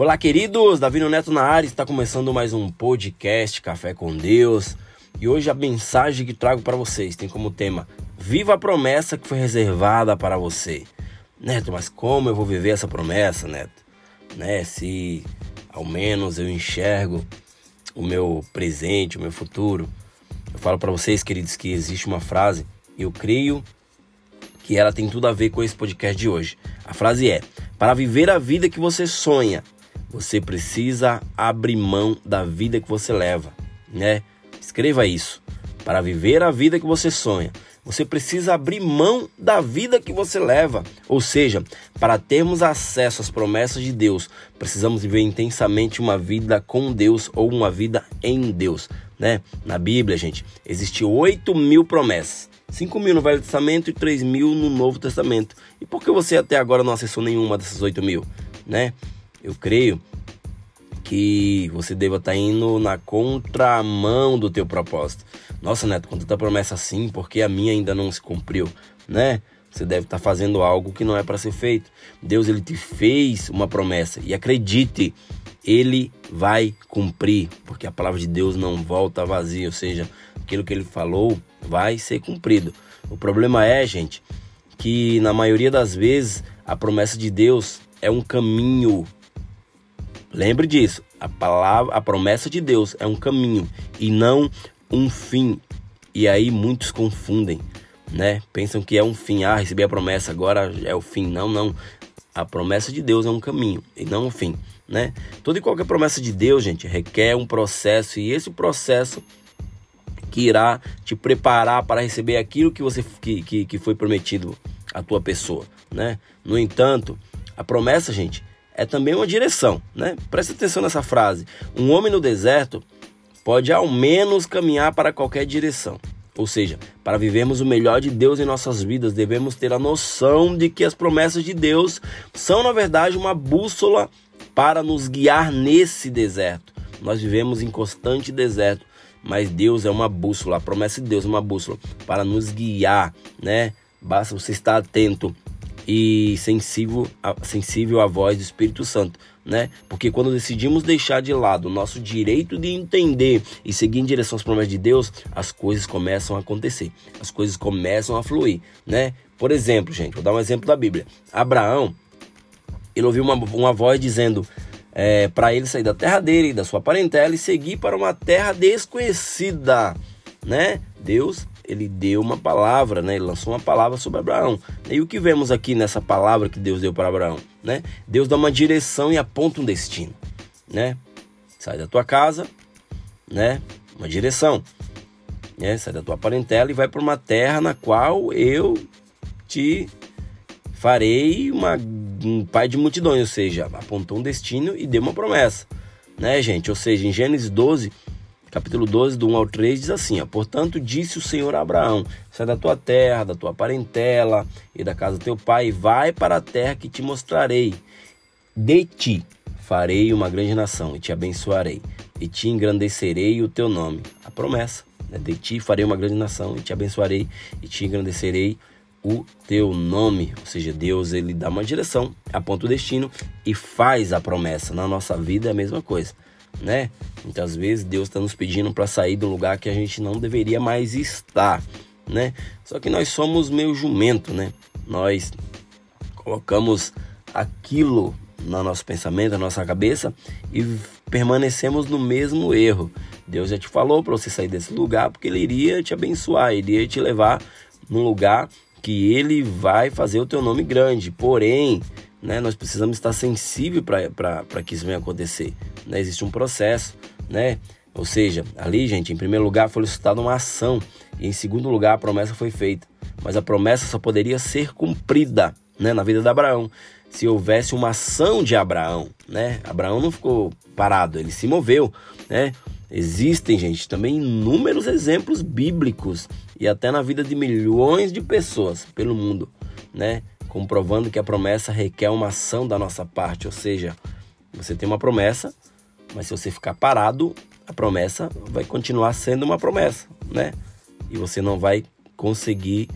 Olá, queridos! Davi Neto na área, está começando mais um podcast Café com Deus. E hoje a mensagem que trago para vocês tem como tema Viva a promessa que foi reservada para você. Neto, mas como eu vou viver essa promessa, Neto? Né? Se ao menos eu enxergo o meu presente, o meu futuro. Eu falo para vocês, queridos, que existe uma frase, eu creio que ela tem tudo a ver com esse podcast de hoje. A frase é: Para viver a vida que você sonha, você precisa abrir mão da vida que você leva, né? Escreva isso. Para viver a vida que você sonha, você precisa abrir mão da vida que você leva. Ou seja, para termos acesso às promessas de Deus, precisamos viver intensamente uma vida com Deus ou uma vida em Deus. Né? Na Bíblia, gente, existe 8 mil promessas. 5 mil no Velho Testamento e 3 mil no Novo Testamento. E por que você até agora não acessou nenhuma dessas 8 mil? Né? Eu creio que você deva estar tá indo na contramão do teu propósito. Nossa, Neto, com tanta promessa assim, porque a minha ainda não se cumpriu, né? Você deve estar tá fazendo algo que não é para ser feito. Deus ele te fez uma promessa e acredite, ele vai cumprir, porque a palavra de Deus não volta vazia, ou seja, aquilo que ele falou vai ser cumprido. O problema é, gente, que na maioria das vezes a promessa de Deus é um caminho Lembre disso. A palavra, a promessa de Deus é um caminho e não um fim. E aí muitos confundem, né? Pensam que é um fim. Ah, recebi a promessa, agora é o fim. Não, não. A promessa de Deus é um caminho e não um fim, né? Toda e qualquer promessa de Deus, gente, requer um processo e esse processo que irá te preparar para receber aquilo que você que, que, que foi prometido à tua pessoa, né? No entanto, a promessa, gente, é também uma direção, né? Preste atenção nessa frase. Um homem no deserto pode ao menos caminhar para qualquer direção. Ou seja, para vivermos o melhor de Deus em nossas vidas, devemos ter a noção de que as promessas de Deus são, na verdade, uma bússola para nos guiar nesse deserto. Nós vivemos em constante deserto, mas Deus é uma bússola, a promessa de Deus é uma bússola para nos guiar, né? Basta você estar atento e sensível, sensível à voz do Espírito Santo, né? Porque quando decidimos deixar de lado o nosso direito de entender e seguir em direção às promessas de Deus, as coisas começam a acontecer, as coisas começam a fluir, né? Por exemplo, gente, vou dar um exemplo da Bíblia. Abraão, ele ouviu uma, uma voz dizendo é, para ele sair da terra dele, da sua parentela e seguir para uma terra desconhecida, né? Deus ele deu uma palavra, né? Ele lançou uma palavra sobre Abraão. E o que vemos aqui nessa palavra que Deus deu para Abraão, né? Deus dá uma direção e aponta um destino, né? Sai da tua casa, né? Uma direção, né? Sai da tua parentela e vai para uma terra na qual eu te farei uma, um pai de multidões, ou seja, apontou um destino e deu uma promessa, né, gente? Ou seja, em Gênesis 12, capítulo 12, do 1 ao 3, diz assim: ó, Portanto, disse o Senhor a Abraão: Sai da tua terra, da tua parentela e da casa do teu pai, e vai para a terra que te mostrarei. De ti farei uma grande nação, e te abençoarei, e te engrandecerei o teu nome. A promessa: né? De ti farei uma grande nação, e te abençoarei, e te engrandecerei o teu nome. Ou seja, Deus ele dá uma direção, aponta o destino e faz a promessa. Na nossa vida é a mesma coisa né? Muitas vezes Deus está nos pedindo para sair do lugar que a gente não deveria mais estar, né? Só que nós somos meio jumento, né? Nós colocamos aquilo no nosso pensamento, na nossa cabeça e permanecemos no mesmo erro. Deus já te falou para você sair desse lugar porque ele iria te abençoar, iria te levar num lugar que ele vai fazer o teu nome grande. Porém, né, nós precisamos estar sensível para que isso venha acontecer. Né? Existe um processo, né? Ou seja, ali, gente, em primeiro lugar foi solicitada uma ação e em segundo lugar a promessa foi feita. Mas a promessa só poderia ser cumprida, né, na vida de Abraão, se houvesse uma ação de Abraão, né? Abraão não ficou parado, ele se moveu, né? Existem, gente, também inúmeros exemplos bíblicos e até na vida de milhões de pessoas pelo mundo, né? Comprovando que a promessa requer uma ação da nossa parte, ou seja, você tem uma promessa, mas se você ficar parado, a promessa vai continuar sendo uma promessa, né? E você não vai conseguir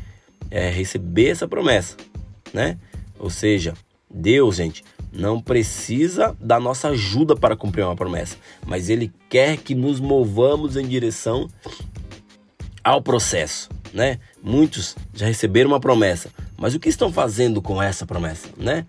é, receber essa promessa, né? Ou seja, Deus, gente, não precisa da nossa ajuda para cumprir uma promessa, mas Ele quer que nos movamos em direção ao processo, né? Muitos já receberam uma promessa, mas o que estão fazendo com essa promessa, né?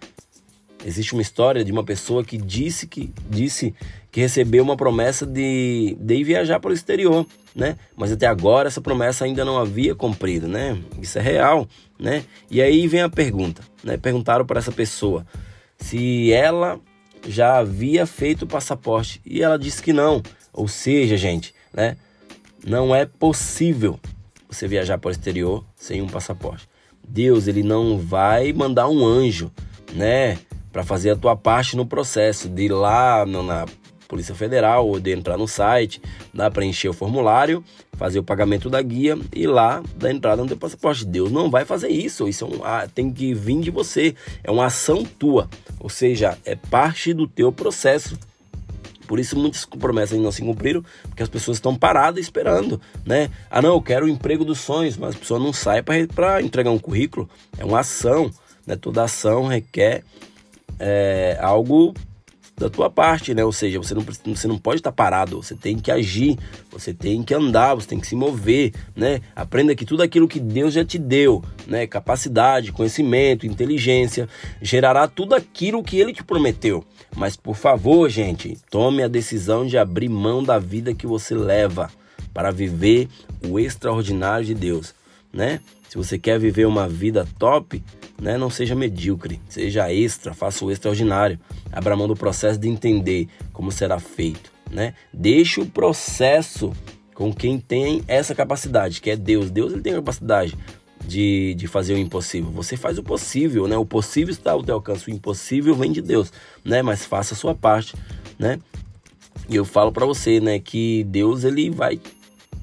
Existe uma história de uma pessoa que disse que disse que recebeu uma promessa de, de ir viajar para o exterior, né? Mas até agora essa promessa ainda não havia cumprido, né? Isso é real, né? E aí vem a pergunta, né? Perguntaram para essa pessoa se ela já havia feito o passaporte e ela disse que não. Ou seja, gente, né? Não é possível você viajar para o exterior sem um passaporte. Deus, ele não vai mandar um anjo, né, para fazer a tua parte no processo de ir lá na Polícia Federal ou de entrar no site, dá preencher o formulário, fazer o pagamento da guia e lá dar entrada no teu passaporte. Deus não vai fazer isso, isso é um, ah, tem que vir de você, é uma ação tua, ou seja, é parte do teu processo. Por isso muitas promessas não se cumpriram, porque as pessoas estão paradas esperando, né? Ah, não, eu quero o emprego dos sonhos, mas a pessoa não sai para entregar um currículo. É uma ação, né? Toda ação requer é, algo da tua parte, né? Ou seja, você não, você não pode estar parado, você tem que agir, você tem que andar, você tem que se mover, né? Aprenda que tudo aquilo que Deus já te deu, né? Capacidade, conhecimento, inteligência, gerará tudo aquilo que Ele te prometeu. Mas por favor, gente, tome a decisão de abrir mão da vida que você leva para viver o extraordinário de Deus, né? Se você quer viver uma vida top, né, não seja medíocre, seja extra, faça o extraordinário. Abra mão do processo de entender como será feito, né? Deixe o processo com quem tem essa capacidade, que é Deus. Deus ele tem a capacidade de, de fazer o impossível. Você faz o possível, né? O possível está ao teu alcance, o impossível vem de Deus, né? Mas faça a sua parte, né? E eu falo para você, né, que Deus ele vai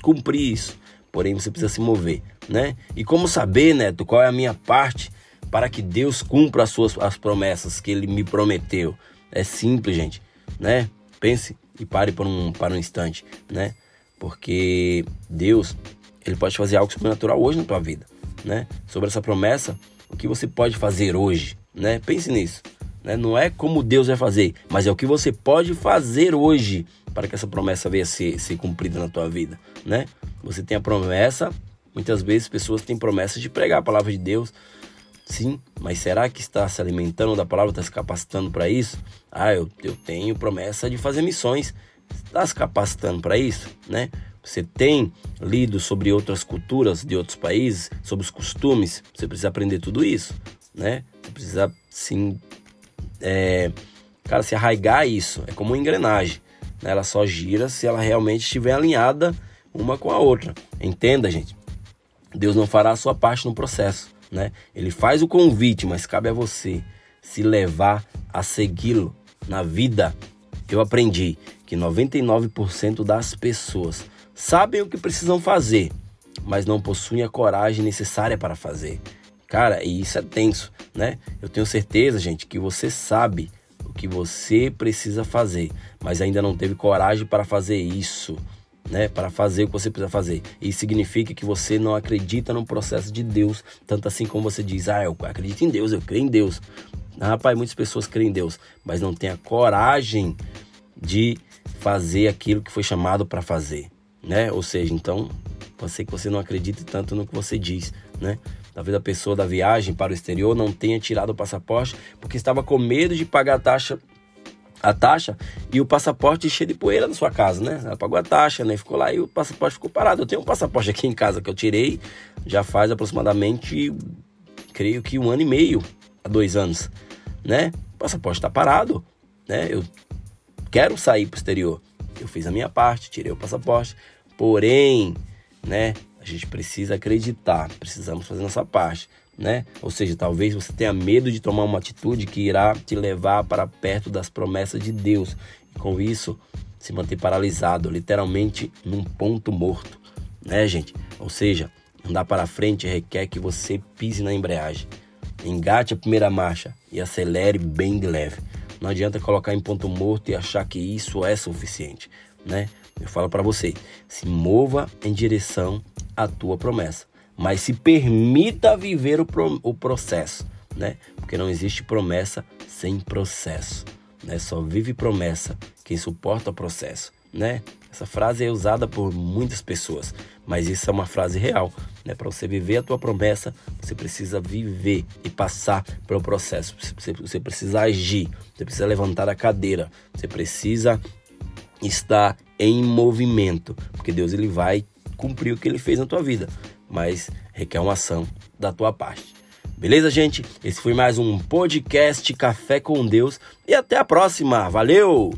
cumprir isso. Porém, você precisa se mover né? E como saber, Neto, qual é a minha parte para que Deus cumpra as suas as promessas que ele me prometeu? É simples, gente, né? Pense e pare por um, para um instante, né? Porque Deus, ele pode fazer algo sobrenatural hoje na tua vida, né? Sobre essa promessa, o que você pode fazer hoje, né? Pense nisso. Né? Não é como Deus vai fazer, mas é o que você pode fazer hoje para que essa promessa venha a ser, ser cumprida na tua vida, né? Você tem a promessa Muitas vezes pessoas têm promessas de pregar a palavra de Deus, sim, mas será que está se alimentando da palavra, está se capacitando para isso? Ah, eu, eu tenho promessa de fazer missões. Está se capacitando para isso, né? Você tem lido sobre outras culturas de outros países, sobre os costumes, você precisa aprender tudo isso, né? Você precisa, sim, é, cara, se arraigar isso. É como uma engrenagem, né? Ela só gira se ela realmente estiver alinhada uma com a outra. Entenda, gente. Deus não fará a sua parte no processo, né? Ele faz o convite, mas cabe a você se levar a segui-lo na vida. Eu aprendi que 99% das pessoas sabem o que precisam fazer, mas não possuem a coragem necessária para fazer. Cara, e isso é tenso, né? Eu tenho certeza, gente, que você sabe o que você precisa fazer, mas ainda não teve coragem para fazer isso né, para fazer o que você precisa fazer. Isso significa que você não acredita no processo de Deus, tanto assim como você diz: "Ah, eu acredito em Deus, eu creio em Deus". Ah, rapaz, muitas pessoas creem em Deus, mas não tem a coragem de fazer aquilo que foi chamado para fazer, né? Ou seja, então, pode que você não acredite tanto no que você diz, né? Talvez a pessoa da viagem para o exterior não tenha tirado o passaporte porque estava com medo de pagar a taxa a taxa e o passaporte cheio de poeira na sua casa, né? Ela pagou a taxa, né? Ficou lá e o passaporte ficou parado. Eu tenho um passaporte aqui em casa que eu tirei já faz aproximadamente, creio que um ano e meio, a dois anos, né? O passaporte está parado, né? Eu quero sair para o exterior. Eu fiz a minha parte, tirei o passaporte, porém, né? A gente precisa acreditar, precisamos fazer nossa parte né? Ou seja, talvez você tenha medo de tomar uma atitude que irá te levar para perto das promessas de Deus e com isso se manter paralisado, literalmente num ponto morto, né, gente? Ou seja, andar para frente requer que você pise na embreagem, engate a primeira marcha e acelere bem de leve. Não adianta colocar em ponto morto e achar que isso é suficiente, né? Eu falo para você, se mova em direção à tua promessa mas se permita viver o, pro, o processo, né? Porque não existe promessa sem processo, né? Só vive promessa quem suporta o processo, né? Essa frase é usada por muitas pessoas, mas isso é uma frase real, né? Para você viver a tua promessa, você precisa viver e passar pelo processo. Você, você precisa agir, você precisa levantar a cadeira, você precisa estar em movimento, porque Deus ele vai cumprir o que ele fez na tua vida, mas requer uma ação da tua parte. Beleza, gente? Esse foi mais um podcast Café com Deus e até a próxima. Valeu!